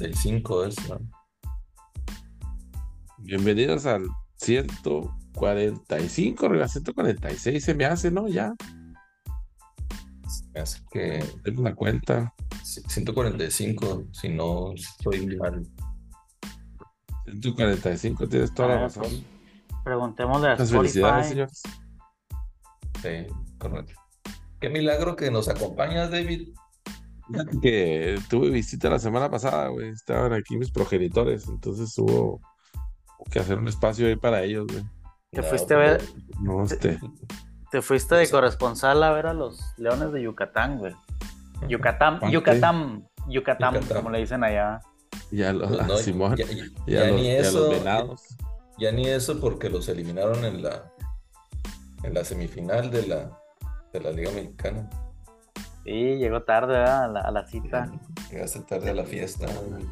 145 es, ¿no? Bienvenidos al 145, Riga, 146 se me hace, ¿no? Ya. Así que Tengo una cuenta. 145, si no estoy mal. 145, tienes toda la Ah, razón. pues, Preguntémosle a Muchas felicidades, señores. Sí, correcto. Qué milagro que nos acompañas, David. Que tuve visita la semana pasada, güey. Estaban aquí mis progenitores, entonces hubo que hacer un espacio ahí para ellos, güey. Te fuiste a ver, pero- No, este. te fuiste de corresponsal a ver a los Leones de Yucatán, güey. Yucatán. Yucatán, Yucatán, Yucatán. como le dicen allá. Ya lo, Pues no, Simón. ya, ya- y ya a los, ni y a los eso, venados. ya ni eso porque los eliminaron en la en la semifinal de la de la Liga Mexicana. Sí, llegó tarde ¿verdad? a la, a la cita. Llegaste tarde a la fiesta. Oye,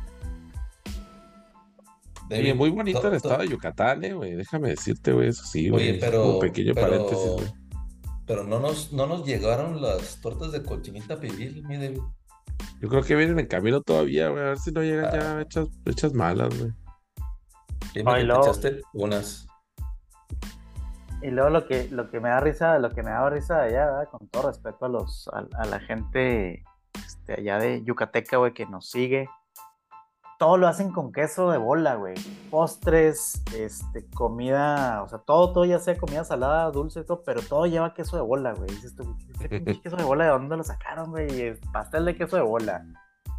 David, muy bonito to- el to- estado de Yucatán, eh, güey. Déjame decirte, güey, eso sí, güey. Oye, pero, como pequeño pero, paréntesis, güey. pero no nos, no nos llegaron las tortas de cochinita pibil, mi David. Yo creo que vienen en camino todavía, güey. A ver si no llegan Ah. ya hechas, hechas malas, güey. Dime Ay, que te echaste unas. Y luego lo que, lo que me da risa, lo que me daba risa de allá, ¿verdad? con todo respeto a los, a, a la gente este, allá de Yucateca, güey, que nos sigue. Todo lo hacen con queso de bola, güey. Postres, este, comida, o sea, todo, todo ya sea comida salada, dulce, todo, pero todo lleva queso de bola, güey. Dices tú, ¿este pinche queso de bola de dónde lo sacaron, güey? Pastel de queso de bola.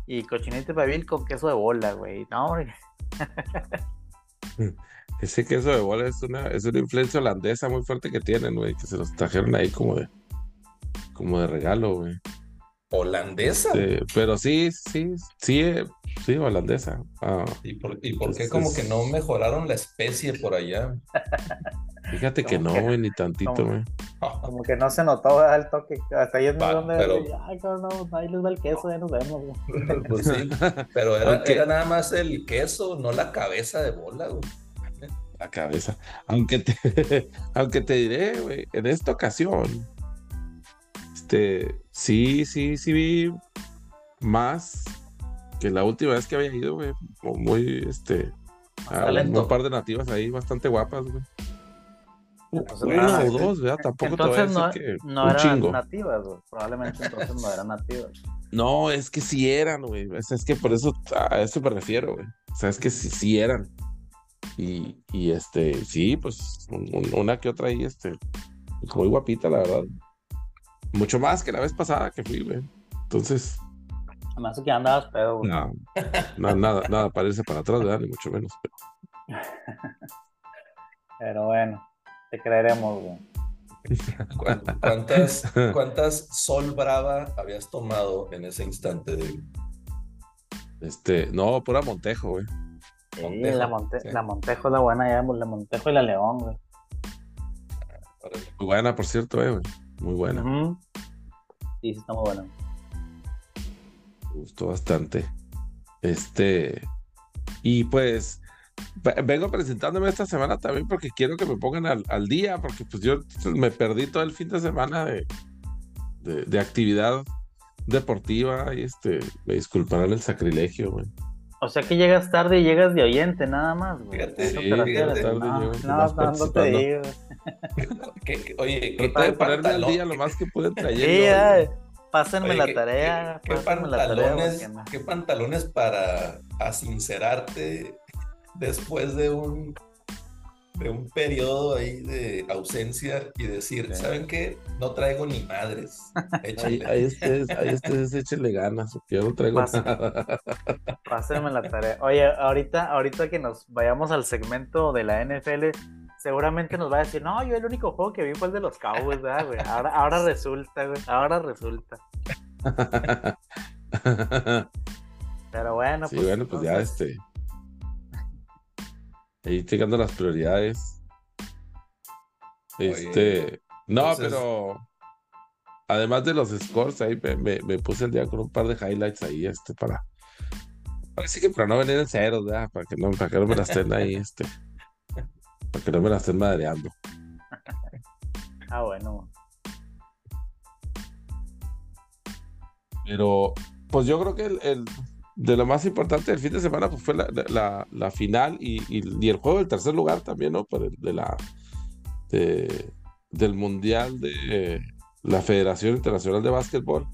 Y cochinita pabil con queso de bola, güey. No. Ese queso de bola es una, es una influencia holandesa muy fuerte que tienen, güey. Que se los trajeron ahí como de, como de regalo, güey. ¿Holandesa? Este, pero sí, sí, sí, eh, sí, holandesa. Ah, ¿Y por, y por qué como que no mejoraron la especie por allá? fíjate que no, güey, ni tantito, güí Como que no se notó el toque. Hasta ahí es Va, donde. pero- Ay, cabrón, no, ahí les va el queso, ya nos vemos, güey. Pues sí, pero era, era nada más el queso, no la cabeza de bola, güey. La cabeza. Aunque te, aunque te diré, güey, en esta ocasión, este, sí, sí, sí vi más que la última vez que había ido, güey. Muy, este, a un par de nativas ahí bastante guapas, güey. Entonces, Una ah, o dos, ¿verdad? Tampoco te voy a Entonces no, decir que no un eran chingo. nativas, güey. Probablemente entonces no eran nativas. No, es que sí eran, güey. Es que por eso a eso me refiero, güey. O sea, es que sí, sí eran. Y, y este, sí, pues un- un- una que otra ahí, este, pues, muy guapita, la verdad. Mucho más que la vez pasada que fui, güey. Entonces, Además que andabas pedo, güey. no, no, nada, nada para irse para atrás, ¿verdad? Ni mucho menos. pero- Pero bueno, te creeremos, güey. ¿Cuán- ¿Cuántas, cuántas Sol Brava habías tomado en ese instante, David? Este, no, pura Montejo, güey. Sí, la, Monte- sí. la Montejo es la buena ya, la Montejo y la León, güey. Muy buena, por cierto, eh, güey. Muy buena. Sí, sí, está muy buena. Me gustó bastante. Este, y pues ve- vengo presentándome esta semana también porque quiero que me pongan al, al día, porque pues yo me perdí todo el fin de semana de, de, de actividad deportiva y este, me disculparán el sacrilegio, güey. O sea que llegas tarde y llegas de oyente, nada más, güey. Fíjate, ¿A eso sí, fíjate, tarde no, llego no, no, no te digo. ¿Qué- qué- oye, ¿qué, qué ponerme al día lo más que pude entre ayer Sí, pásenme oye, la qué- tarea. qué- qué pásenme la tarea, qué pantalones para asincerarte después de un de un periodo ahí de ausencia y decir, Sí. ¿saben qué? No traigo ni madres. Ahí, Échale. ahí ustedes, ahí ustedes échenle ganas, yo no traigo Pasa. nada. Pásenme la tarea. Oye, ahorita, ahorita que nos vayamos al segmento de la NFL, seguramente nos va a decir, no, yo el único juego que vi fue el de los Cowboys, ¿verdad, güey? Ahora, ahora resulta, güey. Ahora resulta. Pero bueno, Sí, pues. bueno, pues ya este. Ahí llegando las prioridades. Este. no, entonces- pero. Además de los scores, ahí me, me- me puse el día con un par de highlights ahí, este, para. Parece que para no venir en ceros, ¿verdad? Para que no, para que no me la estén ahí, este. Para que no me la estén madreando. Ah, bueno. Pero, pues yo creo que el, el- de lo más importante del fin de semana pues, fue la, la, final y, y, el juego del tercer lugar también, ¿no? El, de la, del Mundial de la Federación Internacional de Básquetbol.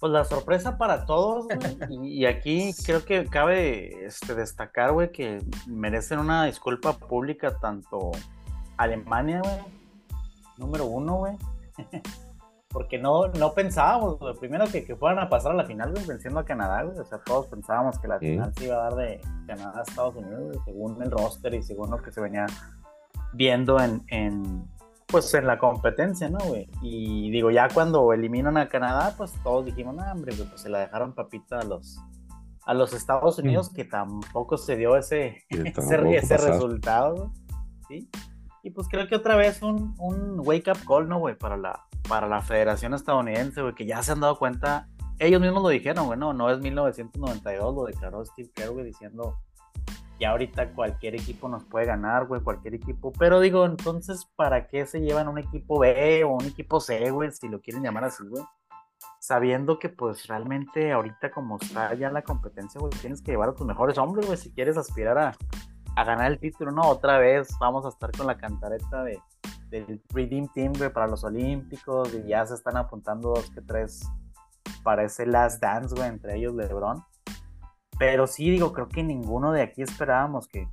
Pues la sorpresa para todos, y, aquí creo que cabe este, destacar, güey, que merecen una disculpa pública tanto Alemania, güey, número uno, güey. Porque no, no pensábamos, primero que, que fueran a pasar a la final, güey, venciendo a Canadá, güey. O sea, todos pensábamos que la final se iba a dar de Canadá a Estados Unidos, güey, según el roster y según lo que se venía viendo en, en pues en la competencia, ¿no, güey? Y digo, ya cuando eliminan a Canadá, pues todos dijimos, no, hombre, pues se la dejaron papita a los, a los Estados Unidos, que tampoco se dio ese, ese, ese resultado, ¿sí? Y pues creo que otra vez un, un wake up call, ¿no, güey? Para la, para la Federación Estadounidense, güey, que ya se han dado cuenta, ellos mismos lo dijeron, güey, no, no es 1992, lo declaró Steve Kerr, güey, diciendo, ya ahorita cualquier equipo nos puede ganar, güey, cualquier equipo, pero digo, entonces, ¿para qué se llevan un equipo B o un equipo C, güey, si lo quieren llamar así, güey? Sabiendo que, pues, realmente ahorita como está ya la competencia, güey, tienes que llevar a tus mejores hombres, güey, si quieres aspirar a, a ganar el título, ¿no? Otra vez vamos a estar con la cantareta de del Redeem Team, para los Olímpicos, y ya se están apuntando dos que tres para ese Last Dance, güey, entre ellos LeBron. Pero sí, digo, creo que ninguno de aquí esperábamos que,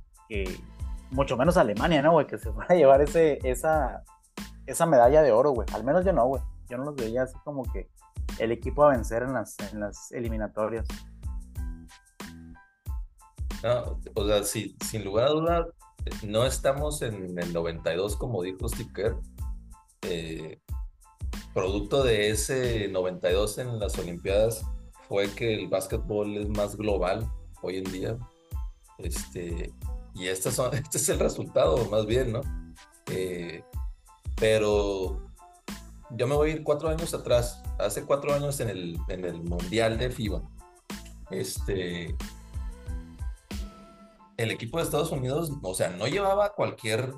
mucho menos Alemania, ¿no, güey? Que se fuera a llevar ese, esa, esa medalla de oro, güey. Al menos yo no, güey. Yo no los veía así como que el equipo a vencer en las, en las eliminatorias. No, o sea, sin lugar a dudas, no estamos en el 92 como dijo Steve eh, producto de ese 92 en las Olimpiadas fue que el básquetbol es más global hoy en día. Este, y este, son, este es el resultado, más bien, ¿no? Eh, pero yo me voy a ir cuatro años atrás. Hace cuatro años en el, en el Mundial de FIBA. Este, el equipo de Estados Unidos, o sea, no llevaba cualquier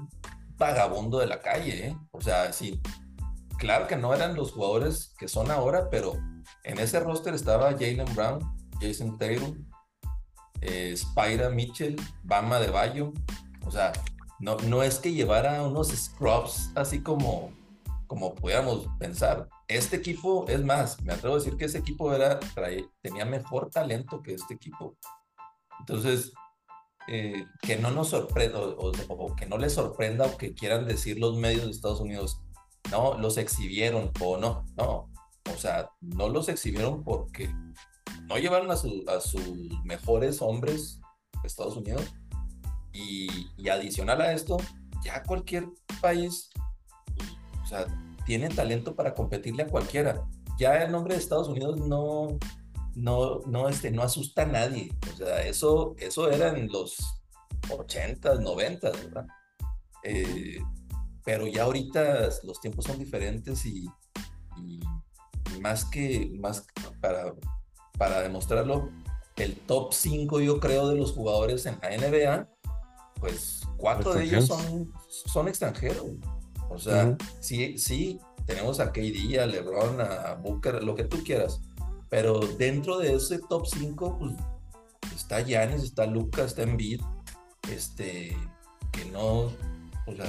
vagabundo de la calle, ¿eh? O sea, sí, claro que no eran los jugadores que son ahora, pero en ese roster estaba Jalen Brown, Jason Taylor, eh, Spira Mitchell, Bama de Bayo. O sea, no, no es que llevara unos scrubs así como, como pudiéramos pensar. Este equipo, es más, me atrevo a decir que ese equipo era, tenía mejor talento que este equipo. Entonces, eh, que no nos sorprenda o, que no les sorprenda o que quieran decir los medios de Estados Unidos, no, los exhibieron o no, no, o sea, no los exhibieron porque no llevaron a, sus mejores hombres de Estados Unidos. Y, adicional a esto, ya cualquier país, o sea, tiene talento para competirle a cualquiera. Ya el nombre de Estados Unidos no, no, no, este, no asusta a nadie. O sea, eso, eso era en los 80s, 90 ¿verdad? Eh, pero ya ahorita los tiempos son diferentes y, más que, más para, para demostrarlo, el top 5 yo creo de los jugadores en la NBA, pues cuatro de ellos son, son extranjeros. O sea, sí, sí, tenemos a KD, a LeBron, a Booker, lo que tú quieras pero dentro de ese top 5, pues está Yanis, está Lucas, está Embiid, este, que no, o sea,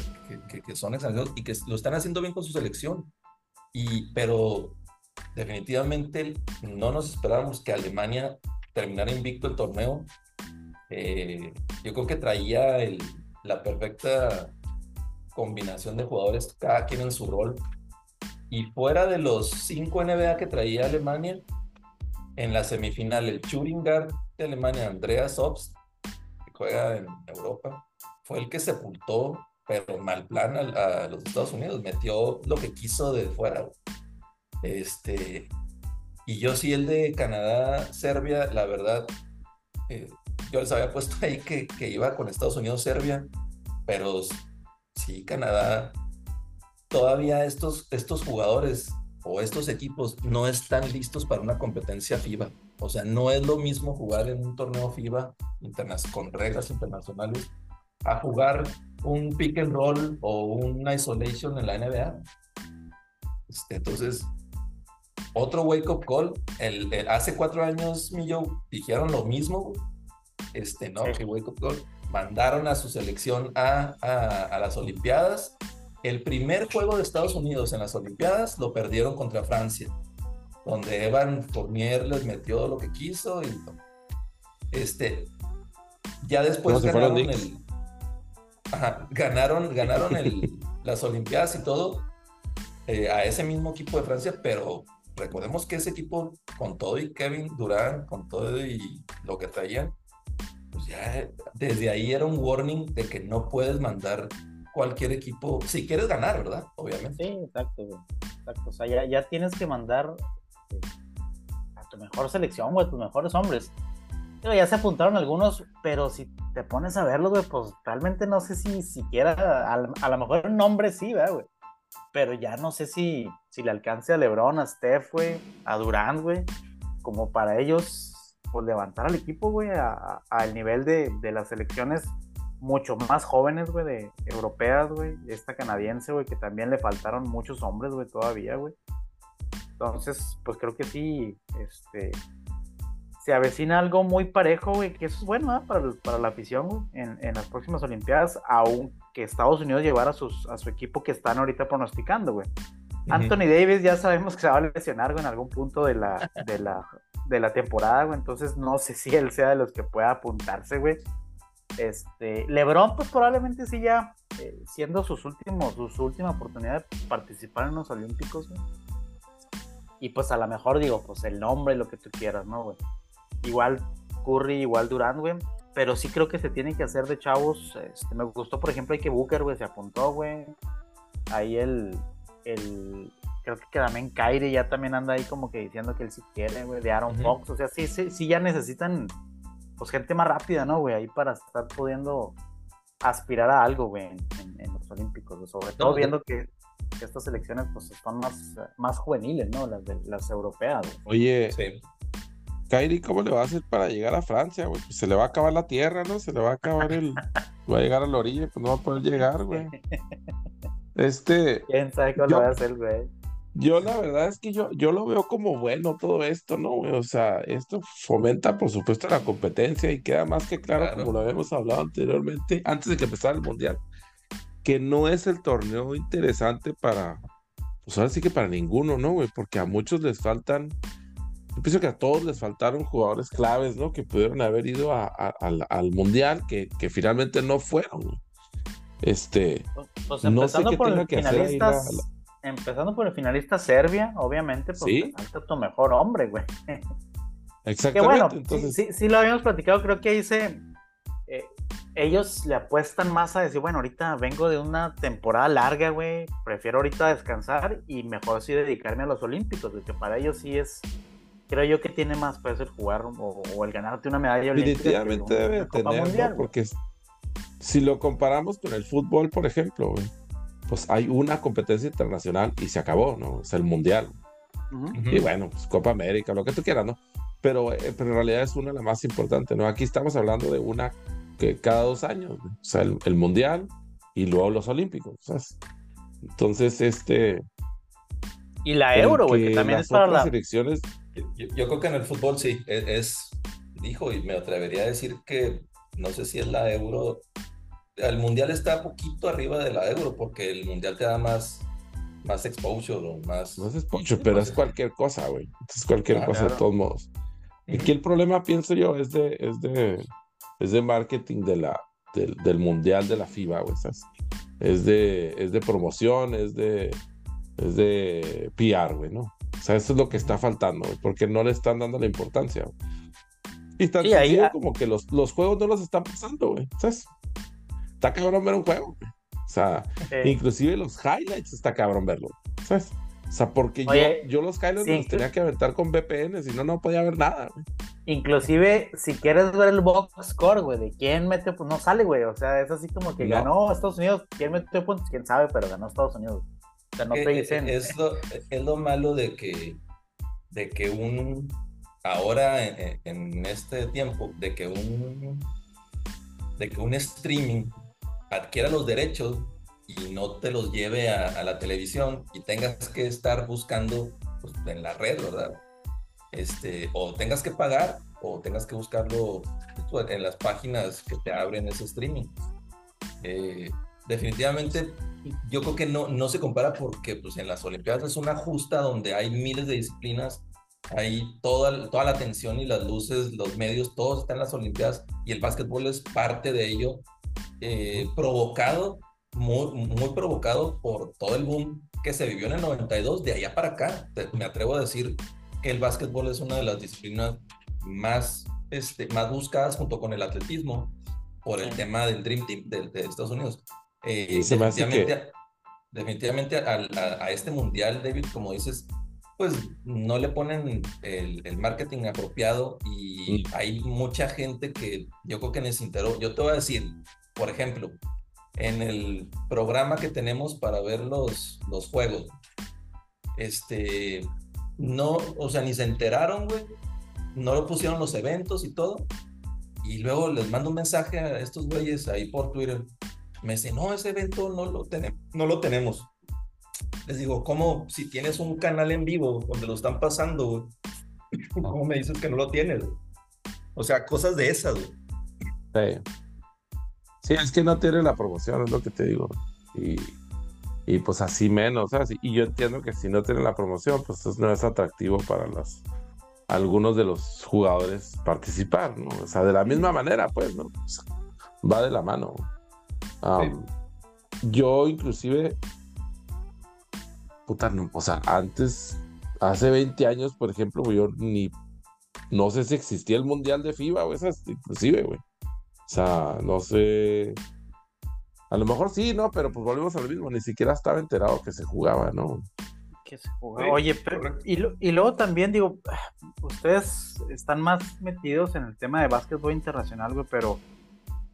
que, son extranjeros y que lo están haciendo bien con su selección. Y, pero definitivamente no nos esperábamos que Alemania terminara invicto el torneo. Eh, yo creo que traía la perfecta combinación de jugadores, cada quien en su rol. Y fuera de los cinco NBA que traía Alemania, en la semifinal el Churingar de Alemania, Andreas Obst, que juega en Europa, fue el que sepultó, pero mal plan a, los Estados Unidos, metió lo que quiso de fuera. Este, y yo sí el de Canadá, Serbia, la verdad, eh, yo les había puesto ahí que, que iba con Estados Unidos, Serbia, pero sí, Canadá, todavía estos, estos jugadores o estos equipos no están listos para una competencia FIBA. O sea, no es lo mismo jugar en un torneo FIBA con reglas internacionales a jugar un pick and roll o un isolation en la NBA. Este, entonces, otro wake up call. El, hace cuatro años, Millo, dijeron lo mismo. Este, ¿no? Que wake up call. Mandaron a su selección a, a, las Olimpiadas. El primer juego de Estados Unidos en las Olimpiadas lo perdieron contra Francia, donde Evan Fournier les metió lo que quiso y este, ya después ganaron el, ganaron, ganaron el, las Olimpiadas y todo eh, a ese mismo equipo de Francia, pero recordemos que ese equipo, con todo y Kevin Durant, con todo y lo que traían, pues ya desde ahí era un warning de que no puedes mandar cualquier equipo, si quieres ganar, ¿verdad? Obviamente. Sí, exacto, exacto. O sea, ya, ya tienes que mandar eh, a tu mejor selección, o a tus mejores hombres ya se apuntaron algunos, pero si te pones a verlo, güey, pues realmente no sé si siquiera, a, lo mejor el nombre sí, güey. Pero ya no sé si, si le alcance a LeBron, a Steph, güey, a Durant, güey, como para ellos, pues levantar al equipo, güey, al nivel de, de, las selecciones mucho más jóvenes, güey, de europeas, güey, esta canadiense, güey, que también le faltaron muchos hombres, güey, todavía, güey. Entonces, pues creo que sí, este, se avecina algo muy parejo, güey, que eso es bueno para, para, la afición, en, en, las próximas Olimpiadas, aunque Estados Unidos llevara a, sus, a su equipo que están ahorita pronosticando, güey. Anthony Davis ya sabemos que se va a lesionar, güey, en algún punto de la, de la, de la temporada, güey, entonces no sé si él sea de los que pueda apuntarse, güey. Este, LeBron, pues probablemente sí ya, eh, siendo sus últimos, su última oportunidad de participar en los Olímpicos, güey. Y pues a lo mejor digo, pues el nombre, lo que tú quieras, ¿no, güey? igual Curry, igual Durant, güey. Pero sí creo que se tiene que hacer de chavos. Este, me gustó, por ejemplo, hay que Booker, güey, se apuntó, güey. Ahí el, el, creo que también Kyrie ya también anda ahí como que diciendo que él sí quiere, güey, de Aaron Fox. O sea, sí, sí, sí ya necesitan, pues, gente más rápida, ¿no, güey? Ahí para estar pudiendo aspirar a algo, güey, en, los Olímpicos. Sobre todo viendo que, estas selecciones, pues, son más, más juveniles, ¿no? Las, de, las europeas. Oye, sí. Kairi, ¿cómo le va a hacer para llegar a Francia, güey? Pues se le va a acabar la tierra, ¿no? Se le va a acabar el. va a llegar a la orilla, pues no va a poder llegar, güey. Este. ¿Quién sabe cómo lo va a hacer, güey? Yo la verdad es que yo, yo lo veo como bueno todo esto, ¿no? O sea, esto fomenta, por supuesto, la competencia y queda más que claro, como lo habíamos hablado anteriormente, antes de que empezara el Mundial, que no es el torneo interesante para, pues ahora sí que para ninguno, ¿no, güey? Porque a muchos les faltan yo pienso que a todos les faltaron jugadores claves, ¿no? Que pudieron haber ido al, Mundial, que, que, finalmente no fueron. Este, pues, pues no sé qué por tenga que hacer Empezando por el finalista Serbia, obviamente, porque falta tu mejor hombre, güey. Exactamente. bueno, Entonces... sí, sí, lo habíamos platicado, creo que ahí se... Eh, ellos le apuestan más a decir, bueno, ahorita vengo de una temporada larga, güey, prefiero ahorita descansar y mejor sí dedicarme a los Olímpicos, porque para ellos sí es creo yo que tiene más peso el jugar o, el ganarte una medalla olímpica. Definitivamente debe tener, porque si lo comparamos con el fútbol, por ejemplo, pues hay una competencia internacional y se acabó, ¿no? Es el mundial. Y bueno, pues Copa América, lo que tú quieras, ¿no? Pero, eh, pero en realidad es una de las más importantes, ¿no? Aquí estamos hablando de una que cada dos años, o sea, el, mundial y luego los olímpicos, ¿sabes? Entonces, este... Y la euro, güey, que, también es para las selecciones yo, creo que en el fútbol sí, e, es, dijo, y me atrevería a decir que no sé si es la euro. El mundial está poquito arriba de la euro porque el mundial te da más, más exposure o más. No es exposure, pero es cualquier cosa, güey. Es cualquier ah, cosa de todos modos. Aquí el problema, pienso yo, es de, es de, es de marketing de la, del, mundial de la FIBA, güey. Es de, es de promoción, es de, es de PR, güey, ¿no? O sea, eso es lo que está faltando, porque no le están dando la importancia. Y está sí, como que los, los juegos no los están pasando, güey. ¿Sabes? Está cabrón ver un juego. O sea, inclusive los highlights está cabrón verlo. ¿Sabes? O sea, porque yo, yo los highlights los tenía que aventar con VPN, si no, no podía ver nada, güey. Inclusive, si quieres ver el box score, güey, de quién mete, pues no sale, güey. O sea, es así como que ganó Estados Unidos. ¿Quién mete puntos? Quién sabe, pero ganó Estados Unidos. Eh, eh, es, lo, es lo malo de que, de que un, ahora en, este tiempo, de que un, de que un streaming adquiera los derechos y no te los lleve a, la televisión y tengas que estar buscando pues, en la red, ¿verdad? Este, o tengas que pagar o tengas que buscarlo pues, en las páginas que te abren ese streaming. Eh, definitivamente yo creo que no, no se compara porque pues, en las Olimpiadas es una justa donde hay miles de disciplinas, hay toda, toda la atención y las luces, los medios, todos están en las Olimpiadas y el básquetbol es parte de ello, eh, provocado, muy, muy provocado por todo el boom que se vivió en el 92, de allá para acá. Me atrevo a decir que el básquetbol es una de las disciplinas más, este, más buscadas junto con el atletismo por el tema del Dream Team de, de Estados Unidos. Eh, definitivamente, definitivamente a, este mundial, David, como dices, pues no le ponen el, el marketing apropiado y mm. hay mucha gente que yo creo que necesitó. Yo te voy a decir, por ejemplo, en el programa que tenemos para ver los, los juegos, este, no, o sea, ni se enteraron, güey, no lo pusieron los eventos y todo, y luego les mando un mensaje a estos güeyes ahí por Twitter, me dice, no, ese evento no lo, tenemos no lo tenemos. Les digo, ¿cómo? Si tienes un canal en vivo donde lo están pasando, ¿cómo me dices que no lo tienes? O sea, cosas de esas, Sí. Sí. es que no tiene la promoción, es lo que te digo. Y, y pues así menos, ¿sabes? Y yo entiendo que si no tiene la promoción, pues no es atractivo para los algunos de los jugadores participar, ¿no? O sea, de la misma manera, pues, ¿no? va de la mano. Yo inclusive, puta, no, o sea, antes, hace 20 años, por ejemplo, yo ni, no sé si existía el Mundial de FIBA o esas, inclusive, güey. O sea, no sé. A lo mejor sí, ¿no? Pero pues volvemos a lo mismo, ni siquiera estaba enterado que se jugaba, ¿no? Que se jugaba. Oye, pero, y, y luego también digo, ustedes están más metidos en el tema de básquetbol internacional, güey, pero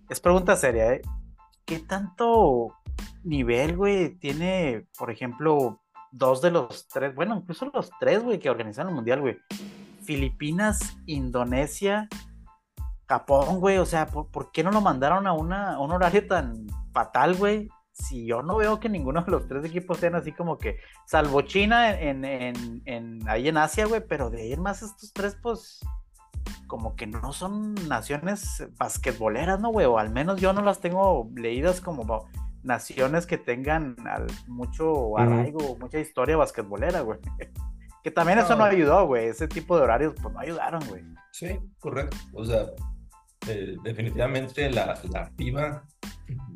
es pregunta seria, ¿eh? ¿qué tanto nivel, güey, tiene, por ejemplo, dos de los tres, bueno, incluso los tres, güey, que organizaron el mundial, güey? Filipinas, Indonesia, Japón, güey, o sea, ¿por, qué no lo mandaron a, una, un horario tan fatal, güey? Si yo no veo que ninguno de los tres equipos sean así como que, salvo China en, en, en ahí en Asia, güey, pero de ir más estos tres, pues, como que no son naciones basquetboleras, ¿no, güey? O al menos yo no las tengo leídas como naciones que tengan mucho arraigo, mucha historia basquetbolera, güey. que también eso no ayudó, güey. Ese tipo de horarios, pues no ayudaron, güey. Sí, correcto. O sea, eh, definitivamente la, la FIBA,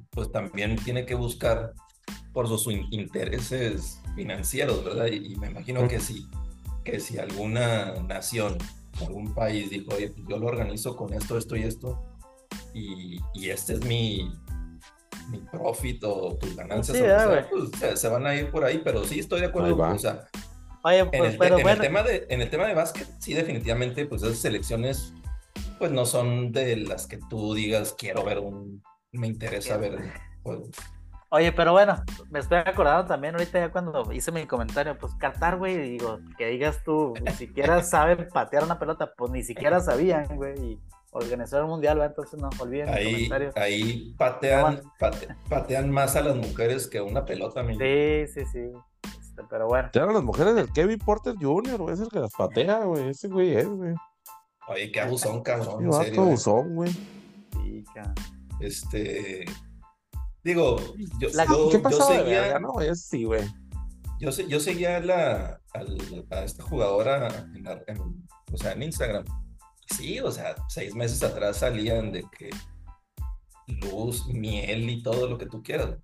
pues también tiene que buscar por sus intereses financieros, ¿verdad? Y, me imagino que sí, que si alguna nación algún país dijo, oye, pues yo lo organizo con esto, esto y esto, y, y este es mi, mi profit o tus ganancias, pues, se, van a ir por ahí, pero sí estoy de acuerdo, o sea, en, el, en el, tema de, en el tema de básquet, sí, definitivamente, pues esas selecciones, pues no son de las que tú digas, quiero ver un, me interesa ver pues, Oye, pero bueno, me estoy acordando también ahorita ya cuando hice mi comentario, pues Qatar, güey, digo, que digas tú, ni siquiera saben patear una pelota, pues ni siquiera sabían, güey, y organizar un mundial, ¿verdad? entonces no olviden ahí, comentarios. Ahí patean, patean más a las mujeres que una pelota, mi. Sí, sí, sí. Este, pero bueno. Patean a las mujeres del Kevin Porter Jr., güey, es el que las patea, güey, ese güey es, güey. Oye, qué abusón, cabrón. en serio, abusón, güey. Sí, Este Digo, yo, ¿Qué pasó seguía. no, sí, güey. Yo, yo seguía a, la, a, esta jugadora en, o sea, en Instagram. Sí, o sea, seis meses atrás salían de que luz, miel y todo lo que tú quieras.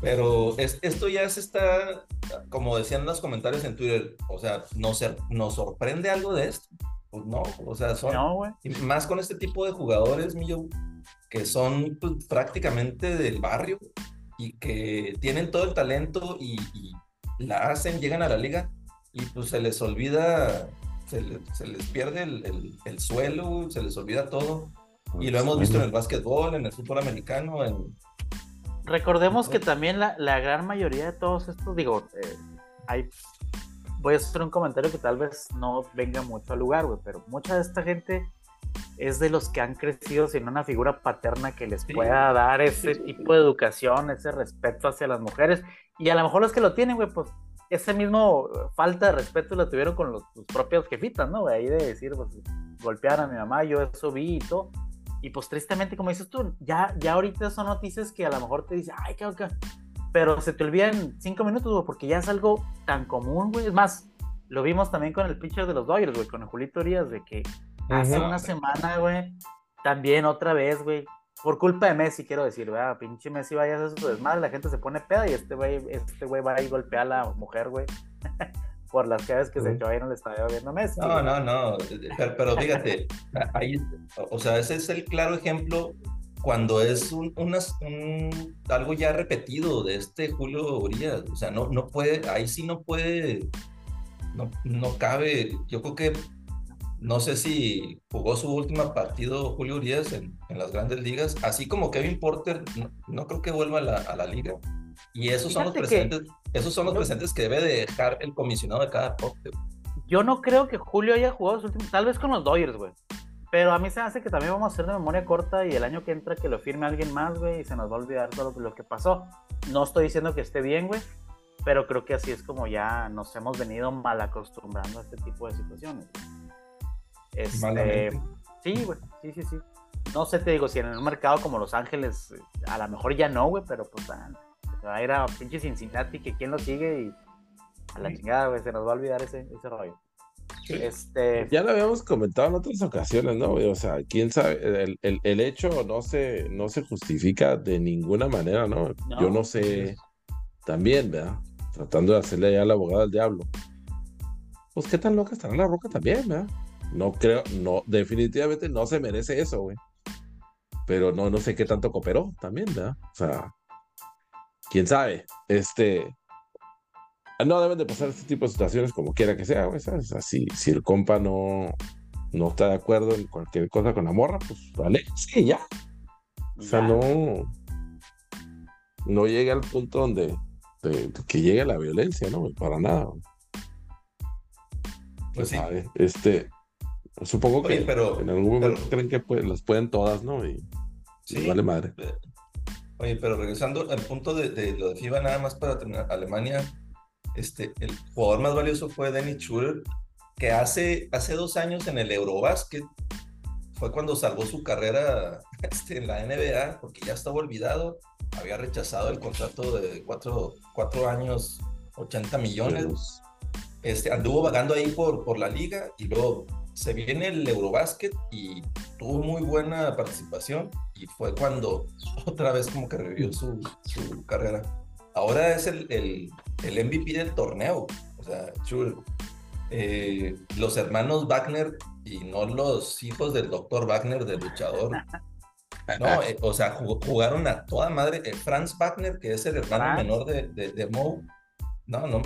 Pero es, esto ya se está, como decían los comentarios en Twitter, o sea, ¿nos, nos sorprende algo de esto? Pues no, o sea, son. No, más con este tipo de jugadores, Millo, que son pues, prácticamente del barrio y que tienen todo el talento y, la hacen, llegan a la liga y pues se les olvida, se, les pierde el, suelo, se les olvida todo. Y lo hemos visto en el básquetbol, en el fútbol americano, en... Recordemos que también la, gran mayoría de todos estos, digo, eh, hay, voy a hacer un comentario que tal vez no venga mucho al lugar, güey, pero mucha de esta gente es de los que han crecido sin una figura paterna que les pueda dar ese tipo de educación, ese respeto hacia las mujeres. Y a lo mejor los que lo tienen, güey, pues ese mismo falta de respeto lo tuvieron con los, sus propios jefitas, ¿no? Ahí de decir, pues, golpear a mi mamá, yo eso vi y todo. Y pues tristemente, como dices tú, ya, ya ahorita son noticias que a lo mejor te dicen, ay, qué, qué. Pero se te olvidan cinco minutos, güey, porque ya es algo tan común, güey. Es más, lo vimos también con el pitcher de los Dodgers, güey, con el Julito Urias, de que hace una semana, güey, también otra vez, güey, por culpa de Messi, quiero decir, ¿verdad? Pinche Messi vaya a hacer su desmadre, la gente se pone peda y este güey, este güey va a ir a golpear a la mujer, güey. por las veces que se echó ahí no le estaba viendo Messi. No, no, no. Pero, fíjate, ahí, o sea, ese es el claro ejemplo cuando es un, algo ya repetido de este Julio Urias. O sea, no, no puede, ahí sí no puede, no, no cabe. Yo creo que no sé si jugó su último partido Julio Urias en, las grandes ligas, así como Kevin Porter, no, creo que vuelva a la, liga. Y esos son los presentes, esos son los presentes que debe dejar el comisionado de cada deporte. Yo no creo que Julio haya jugado su último, tal vez con los Dodgers, güey. Pero a mí se hace que también vamos a hacer de memoria corta y el año que entra que lo firme alguien más, güey, y se nos va a olvidar todo lo que pasó. No estoy diciendo que esté bien, güey, pero creo que así es como ya nos hemos venido mal acostumbrando a este tipo de situaciones. Este, sí, güey, sí, sí, sí. No sé, te digo, si en un mercado como Los Ángeles, a lo mejor ya no, güey, pero pues va a ir a pinche Cincinnati, que quién lo sigue y a la chingada, güey, se nos va a olvidar ese, ese rollo. Este... Ya lo habíamos comentado en otras ocasiones, ¿no? O sea, quién sabe, el, el, el hecho no se, no se justifica de ninguna manera, ¿no? Yo no sé, también, ¿verdad? Tratando de hacerle ya la abogada al diablo. Pues qué tan loca estará la roca también, ¿verdad? No creo, no, definitivamente no se merece eso, güey. Pero no, no sé qué tanto cooperó también, ¿verdad? O sea, quién sabe. Este. No deben de pasar este tipo de situaciones como quiera que sea, güey, ¿sabes? Así, si el compa no, no está de acuerdo en cualquier cosa con la morra, pues vale, sí, ya. O sea, no. No llegue al punto donde que llegue la violencia, ¿no? Para nada. Pues sí. Este, Supongo que pero, en algún momento creen que pues, las pueden todas, ¿no? Y, sí, vale madre. Oye, pero regresando al punto de, lo de FIBA, nada más para terminar, Alemania, este, el jugador más valioso fue Dennis Schuller, que hace, hace dos años en el Eurobasket fue cuando salvó su carrera este, en la NBA, porque ya estaba olvidado, había rechazado el contrato de cuatro, cuatro años, 80 millones. Este, anduvo vagando ahí por, por la liga y luego se viene el Eurobasket y tuvo muy buena participación y fue cuando otra vez como que revivió su, su carrera. Ahora es el, el, el, MVP del torneo, o sea, eh, los hermanos Wagner y no los hijos del doctor Wagner, del luchador. No, eh, o sea, jugaron a toda madre. Eh, Franz Wagner, que es el hermano menor de, de, de Mo, no, no,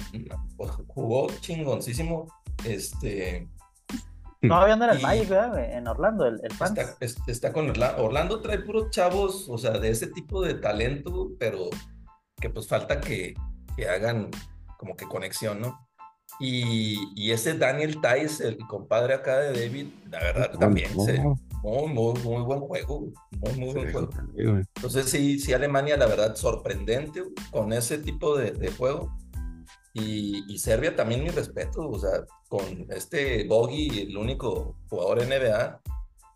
pues, jugó chingoncísimo. Este, Todavía anda en el Magic, ¿verdad? En Orlando, el, el está, está, con Orlando. Orlando trae puros chavos, o sea, de ese tipo de talento, pero que pues falta que, que hagan como que conexión, ¿no? Y, y, ese Daniel Tice, el compadre acá de David, la verdad también se, muy, muy, muy buen juego, muy, muy buen juego. Entonces sí, sí, Alemania, la verdad, sorprendente con ese tipo de, de juego. Y, Serbia también mi respeto, o sea, con este Bogi, el único jugador NBA,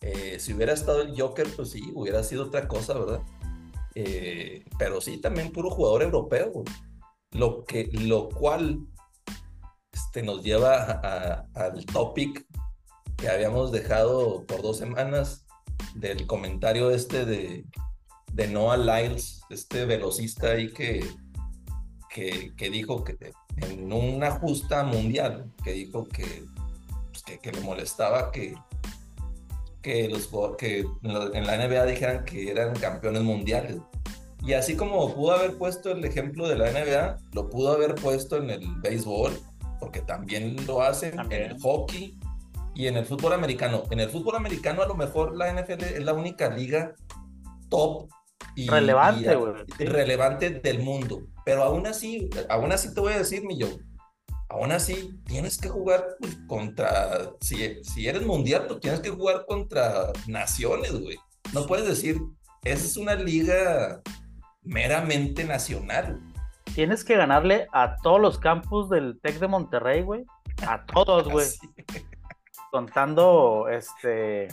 eh, si hubiera estado el Joker, pues sí, hubiera sido otra cosa, ¿verdad? Eh, pero sí, también puro jugador europeo, lo, que, lo cual este, nos lleva al topic que habíamos dejado por dos semanas del comentario este de, de Noah Lyles, este velocista ahí que, que, que dijo que en una justa mundial que dijo que, pues, que, le molestaba que, que, los, que en la NBA dijeran que eran campeones mundiales. Y así como pudo haber puesto el ejemplo de la NBA, lo pudo haber puesto en el béisbol, porque también lo hacen, en el hockey y en el fútbol americano. En el fútbol americano a lo mejor la NFL es la única liga top y relevante, relevante del mundo. Pero aún así, aún así te voy a decir, mi yo, aún así tienes que jugar pues, contra, si, si eres mundial, pues tienes que jugar contra naciones, güey. No puedes decir, esa es una liga meramente nacional. tienes que ganarle a todos los campus del Tec de Monterrey, güey. A todos, güey. Contando, este...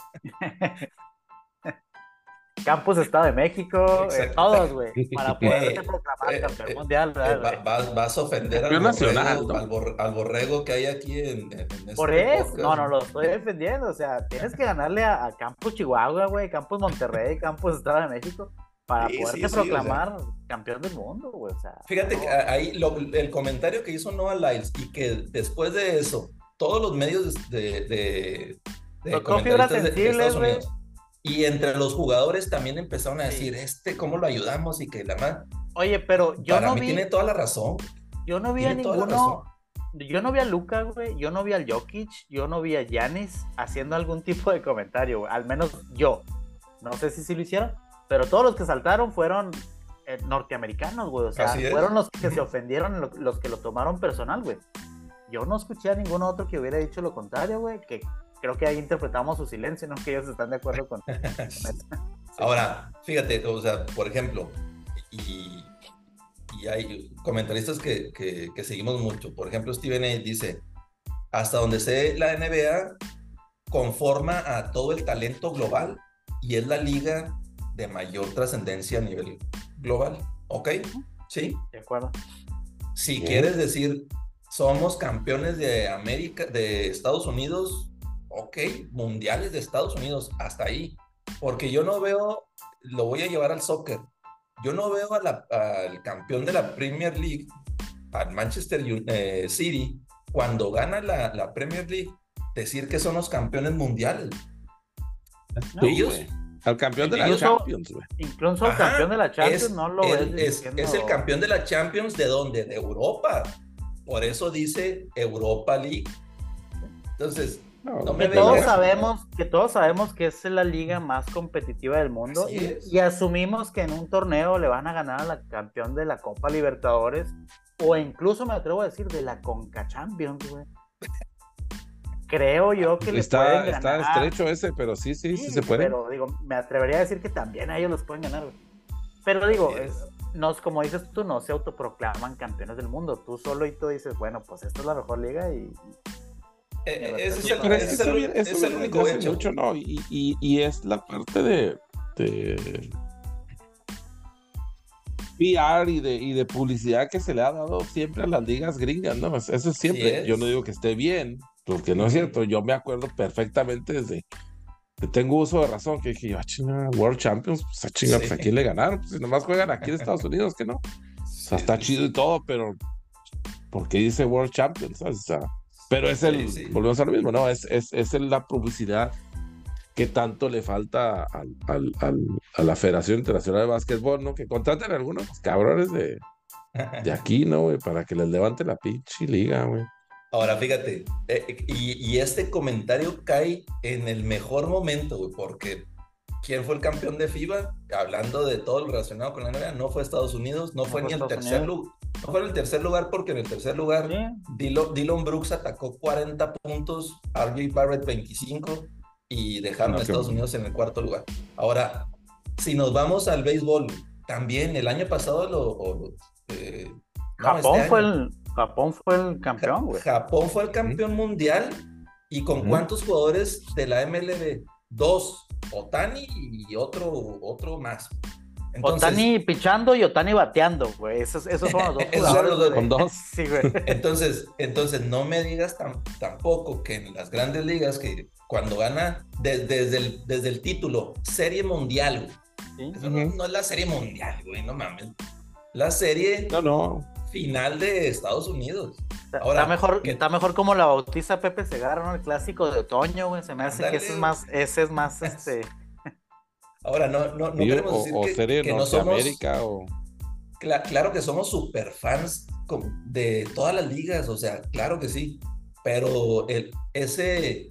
Campus Estado de México, eh, Exacto. todos, güey, para poderte Eh, proclamar eh, campeón eh, mundial, Eh, ¿verdad, vas, vas a ofender al Campeón nacional, borrego, ¿no? al, bor- al borrego que hay aquí en, en este Por eso, podcast. no, no lo estoy defendiendo, o sea, tienes que ganarle a, a Campus Chihuahua, güey, Campus Monterrey, Campus Estado de México, para Sí, poderte sí, sí, o sea. proclamar campeón del mundo, güey, o sea. Fíjate no. que ahí lo- el comentario que hizo Noah Lyles y que después de eso, todos los medios de, de, de de- Estados güey. Unidos y entre los jugadores también empezaron a Sí. decir, este, ¿cómo lo ayudamos? Y que la más, Oye, pero yo para no mí vi, tiene toda la razón. yo no vi a tiene ninguno, yo no vi a Luca, güey, yo no vi al Jokic, yo no vi a Yanis haciendo algún tipo de comentario, güey, al menos yo. No sé si sí lo hicieron, pero todos los que saltaron fueron eh, norteamericanos, güey, o sea, fueron los que se ofendieron, lo- los que lo tomaron personal, güey. Yo no escuché a ningún otro que hubiera dicho lo contrario, güey, que creo que ahí interpretamos su silencio, ¿no? Que ellos están de acuerdo con, con eso. Ahora, fíjate, o sea, por ejemplo, y, y hay comentaristas que, que- que seguimos mucho. Por ejemplo, Steven A. dice, hasta donde sé la NBA conforma a todo el talento global y es la liga de mayor trascendencia a nivel global. ¿Ok? Sí. ¿De acuerdo? Si Bien. quieres decir, somos campeones de América, de Estados Unidos, ok, mundiales de Estados Unidos, hasta ahí. Porque yo no veo, lo voy a llevar al soccer, yo no veo a la- al campeón de la Premier League, al Manchester eh, City, cuando gana la, la Premier League, decir que son los campeones mundiales. Tú, ellos- güey. Al campeón de la Champions, güey. Incluso el Ajá, campeón de la Champions es no lo el- ves es, es el campeón de la Champions de dónde? De Europa. Por eso dice Europa League. Entonces, No, que todos sabemos que todos sabemos que es la liga más competitiva del mundo y, asumimos que en un torneo le van a ganar a la campeón de la Copa Libertadores o incluso me atrevo a decir de la Conca Champions, güey. Creo yo que le está, pueden está ganar. estrecho ese, pero sí, sí, sí, Sí, se puede. Pero digo, me atrevería a decir que también a ellos los pueden ganar, güey. Pero digo, es. nos, como dices tú, no se autoproclaman campeones del mundo. Tú solo y tú dices, bueno, pues esta es la mejor liga y eh, ese es el, Pero es que el- es el único hecho. mucho, ¿no? Y, y, y es la parte de, de PR y de, y de publicidad que se le ha dado siempre a las ligas gringas, ¿no? Eso es siempre. es. Yo no digo que esté bien, porque no es cierto. Yo me acuerdo perfectamente desde que tengo uso de razón, que dije, ah, chinga, World Champions, pues, ah, chinga, pues, Sí. ¿a quién le ganaron? Pues si nomás juegan aquí en Estados Unidos, que no. O sea, está chido y todo, pero ¿por qué dice World Champions? O sea, pero es el, Sí, sí. volvemos a lo mismo, ¿no? Es, es, es la publicidad que tanto le falta al, al- al- a la Federación Internacional de Básquetbol, ¿no? Que contraten a algunos pues, cabrones de, de aquí, ¿no, güey? Para que les levante la pinche liga, güey. Ahora, fíjate, eh, y, y este comentario cae en el mejor momento, güey, porque ¿quién fue el campeón de FIBA? Hablando de todo lo relacionado con la NBA, no fue Estados Unidos, no, No fue fue ni el Estados tercer Unidos. lugar, no fue en el tercer lugar porque en el tercer lugar Sí, Dillon, Dillon Brooks atacó 40 puntos, RJ Barrett 25 y dejaron No, a Estados. Unidos en el cuarto lugar. Ahora, si nos vamos al béisbol, también el año pasado lo... o- eh, no, Japón este fue año. el Japón fue el campeón, güey. Japón fue el campeón mundial y con cuántos jugadores de la MLB? Dos, Otani y otro, otro más. Entonces, Otani pichando y Otani bateando, güey. Esos, esos son los dos Esos son jugadores. los dos. güey. Con dos. Sí, güey. entonces, entonces no me digas tam- tampoco que en las grandes ligas que cuando gana de- desde, el, desde el título Serie Mundial, güey. Sí. Eso no, no es la Serie Mundial, güey, no mames. La serie No, no. Final de Estados Unidos. Está, Ahora, está mejor, ¿qué- está mejor como la bautiza Pepe Segarra, ¿no? El clásico de otoño, güey. Se me hace que ese es más, ese es más, este. Ahora, no, no, no queremos o, decir o que, serie que no somos... Norteamérica o... Cla- claro que somos super fans de todas las ligas, o sea, claro que sí, pero el, ese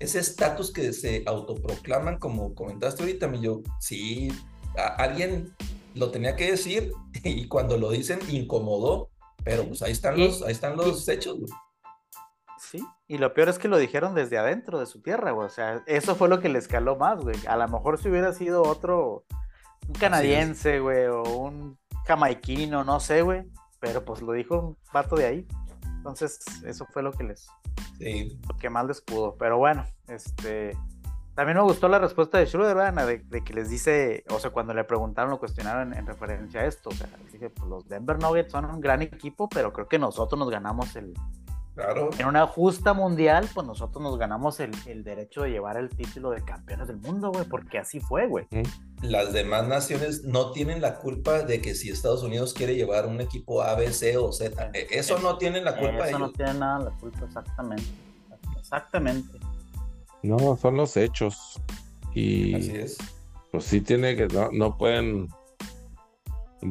ese estatus que se autoproclaman, como comentaste ahorita, mi yo, sí, a- alguien lo tenía que decir y cuando lo dicen incomodó, pero pues ahí están los, ahí están los hechos, güey. Sí. Y lo peor es que lo dijeron desde adentro de su tierra, güey. O sea, eso fue lo que le escaló más, güey. A lo mejor si hubiera sido otro, un canadiense, güey, o un jamaiquino, no sé, güey. pero pues lo dijo un vato de ahí. Entonces, eso fue lo que les, Sí. lo que más les pudo. Pero bueno, este. También me gustó la respuesta de Schroeder, ¿verdad? De, de que les dice, o sea, cuando le preguntaron, lo cuestionaron en, en referencia a esto. O sea, les dije, pues los Denver Nuggets son un gran equipo, pero creo que nosotros nos ganamos el. Claro. En una justa mundial, pues nosotros nos ganamos el, el derecho de llevar el título de campeones del mundo, güey, porque así fue, güey. Las demás naciones no tienen la culpa de que si Estados Unidos quiere llevar un equipo A, B, C o Z. eh, Eso no tienen la culpa Eso no ellos. tiene nada la culpa, exactamente. Exactamente. No, son los hechos. Y Así es. pues sí tiene que, no, no pueden,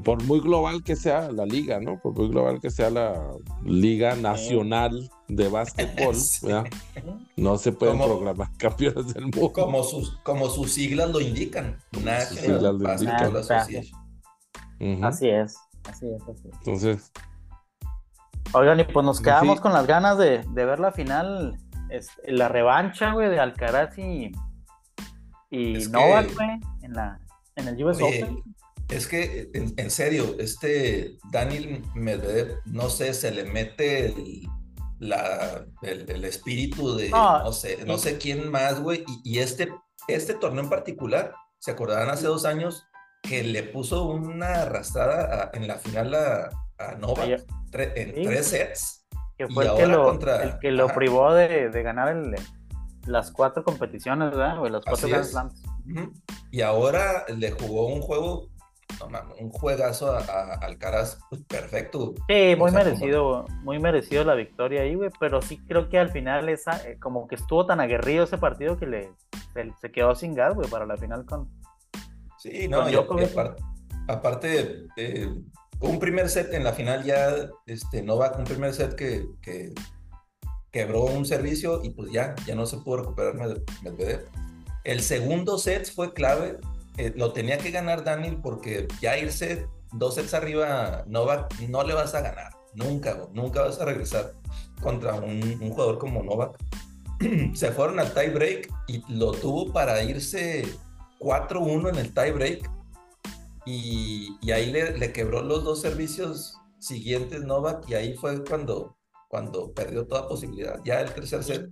por muy global que sea la liga, ¿no? Por muy global que sea la liga nacional de básquetbol, Sí. no se pueden Como- proclamar campeones del mundo. Como sus, como sus siglas lo indican. siglas lo. Association. Ujú. Así es. Así es, así es. Entonces, Oigan, y pues nos quedamos Sí. con las ganas de, de ver la final, este, la revancha, güey, de Alcaraz y, y Es que- Novak, güey, en, la, en el US Oye, Open. Es que, en, en serio, este Daniel Medvedev, no sé, se le mete el, la, el, el espíritu de No, no sé, no sé quién más, güey. Y, y este, este torneo en particular, ¿se acordarán hace dos años que le puso una arrastrada a- en la final a, a Novak tre- en sí. tres sets? Que fue el que lo, contra- el que lo ajá. privó de, de ganar el- las cuatro competiciones, ¿verdad? Las cuatro Grand. Y ahora le jugó un juego, un juegazo a, a Alcaraz, pues, perfecto. Sí, muy O sea, merecido, muy merecido la victoria ahí, güey, pero sí creo que al final esa, eh, como que estuvo tan aguerrido ese partido que le se, se quedó sin gas, güey, para la final con... Sí, no, Con y, Djokovic. y aparte, aparte, eh, un primer set en la final ya, este, Novak, un primer set que, que quebró un servicio y pues ya, ya no se pudo recuperar Med- Medvedev. El segundo set fue clave, eh, lo tenía que ganar Daniel porque ya irse dos sets arriba Novak no le vas a ganar, nunca, nunca vas a regresar contra un, un jugador como Novak. se fueron al tie break y lo tuvo para irse 4-1 en el tie break y, y ahí le, le quebró los dos servicios siguientes Novak y ahí fue cuando, cuando perdió toda posibilidad. Ya el tercer set,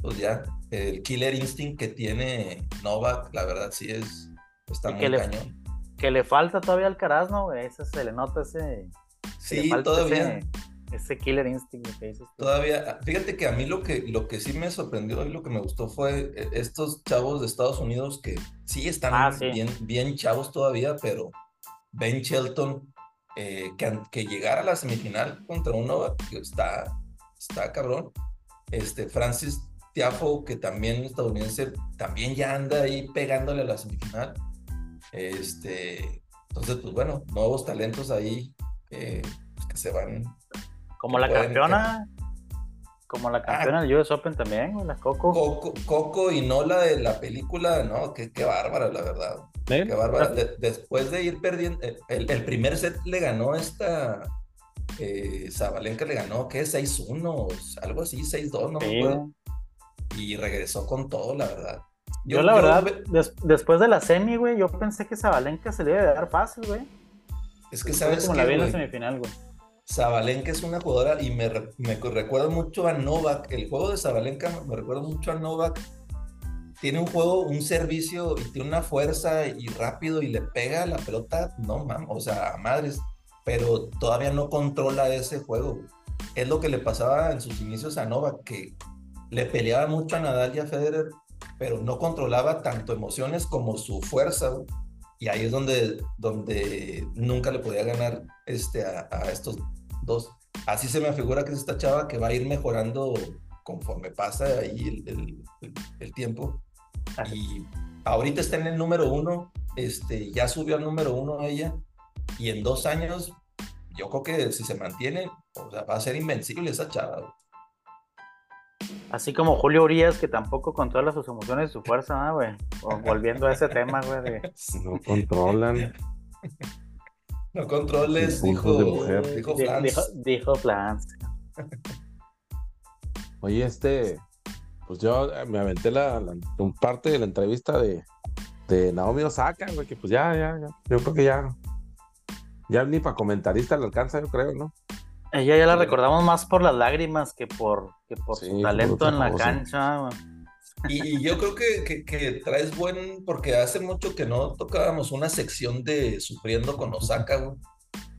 pues ya el killer instinct que tiene Novak, la verdad sí es, está muy que le- cañón. Que le falta todavía al Caraz, ¿no? Ese se le nota ese... Sí, todavía. Ese, ese killer instinct que dices. Todavía, fíjate que a mí lo que, lo que sí me sorprendió y lo que me gustó fue eh, estos chavos de Estados Unidos que sí están Ah, sí. Bien, bien chavos todavía, pero Ben Shelton, eh, que, que llegara a la semifinal contra un Novak, que está, está cabrón. Este, Francis Tiafo, que también estadounidense, también ya anda ahí pegándole a la semifinal. Este, entonces, pues bueno, nuevos talentos ahí eh, pues, que se van Como la campeona... Como la campeona del US Open también, la Coco. Coco, Coco y no la de la película, no, qué, qué bárbara, la verdad. ¿eh? Qué bárbara. De- después de ir perdiendo, eh, el, el primer set le ganó esta eh, Zabalenka, le ganó, ¿qué? 6-1, o algo así, 6-2, no me acuerdo. Y regresó con todo, la verdad. Yo, la verdad, ve- des- después de la semi, güey, yo pensé que Zabalenka se le iba a dar fácil, güey. es que sabes como qué, la vi en la semifinal, güey. Zabalenka es una jugadora y me, me recuerda mucho a Novak. El juego de Zabalenka me, recuerda mucho a Novak. Tiene un juego, un servicio y tiene una fuerza y rápido y le pega la pelota, no mames, o sea, a madres, pero todavía no controla ese juego. Es lo que le pasaba en sus inicios a Novak, que le peleaba mucho a Nadal y a Federer, pero no controlaba tanto emociones como su fuerza. Y ahí es donde, donde nunca le podía ganar este, a estos dos. Así se me figura que es esta chava que va a ir mejorando conforme pasa ahí el, el- el- el tiempo. Así. Y ahorita está en el número uno, este, ya subió al número uno ella. Y en dos años, yo creo que si se mantiene, o sea, va a ser invencible esa chava. güey. Así como Julio Urias, que tampoco controla sus emociones y su fuerza, ¿no, güey? O volviendo a ese tema, güey, de... No controlan. No controles, dijo, de mujer. dijo Di- Flans. dijo, dijo Flans. Oye, este, pues yo eh, me aventé la, la- un parte de la entrevista de, de Naomi Osaka, güey, que pues ya, ya, ya, yo creo que ya, Ya ni para comentarista le alcanza, yo creo, ¿no? Ella ya la recordamos más por las lágrimas que por, que por Sí, su talento en la cosa. cancha. güey. Y, y yo creo que, que- que traes buen, porque hace mucho que no tocábamos una sección de Sufriendo con Osaka, güey.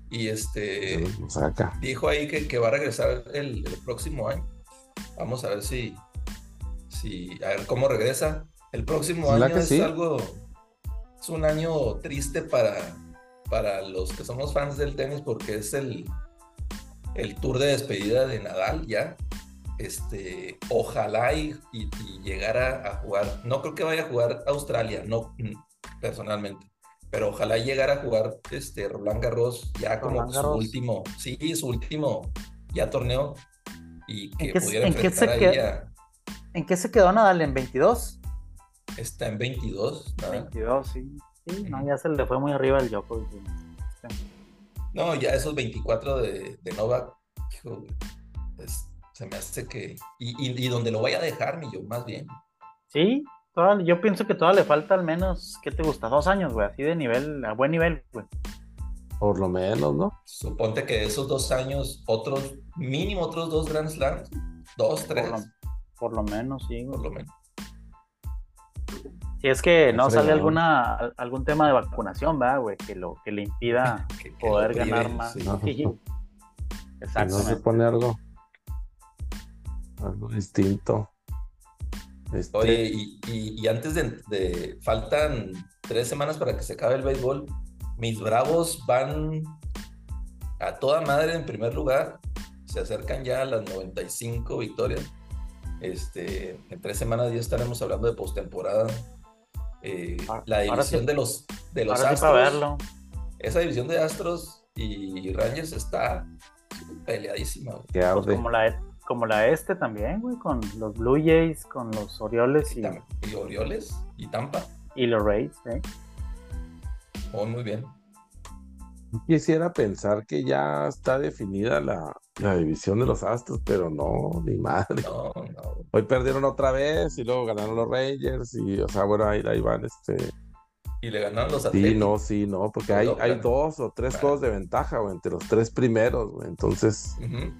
Y este Lo saca. dijo ahí que, que va a regresar el, el próximo año. Vamos a ver si, si, a ver cómo regresa. El próximo año es sí. algo, es un año triste para, para los que somos fans del tenis porque es el, el tour de despedida de Nadal ya. Este, ojalá y, y- y llegara a jugar, no creo que vaya a jugar Australia, no mm, personalmente, pero ojalá llegara a jugar este Roland Garros ya como Roland su Garros. último, sí, su último ya torneo y que qué- pudiera en qué se enfrentar ahí queda? a, ¿En qué se quedó Nadal? ¿En 22? está en 22, Nadal. 22, sí. Sí, no, ya se le fue muy arriba el Djokovic. No, ya esos 24 de, de Novak, hijo, es- se me hace que. Y, y, y donde lo vaya a dejar, mi yo, más bien. Sí, toda- yo pienso que todavía le falta al menos, ¿qué te gusta? Dos años, güey, así de nivel, a buen nivel, güey. Por lo menos, ¿no? Suponte que de esos dos años, otros, mínimo otros dos Grand Slams, dos, tres, Por lo, por lo menos, sí, güey. por lo menos. Si es que no sale alguna, al- algún tema de vacunación, ¿verdad, güey? Que, lo, que le impida Que- que poder lo prive, ganar más. sí. Si no se pone algo. Algo distinto. Este, Oye, y, y- y antes de, de- Faltan tres semanas para que se acabe el béisbol. Mis bravos van a toda madre en primer lugar. Se acercan ya a las 95 victorias. Este, en tres semanas ya estaremos hablando de postemporada. Eh, Ahora- la división sí- de los, de los Ahora Astros. verlo. Esa división de Astros y Rangers está peleadísima. Pues como la, como la este también, güey, con los Blue Jays, con los Orioles Y, y, Orioles y Tampa. y los Rays, ¿eh? Oh, muy bien. Quisiera pensar que ya está definida la, la división de los Astros, pero no, ni madre. No, no. Hoy perdieron otra vez y luego ganaron los Rangers y, o sea, bueno, ahí, ahí van, este... Y le ganaron los Sí, Atléticos. no, sí, no, porque hay, dos hay dos o tres Claro. juegos de ventaja, güey, entre los tres primeros, güey. Entonces, Ujú.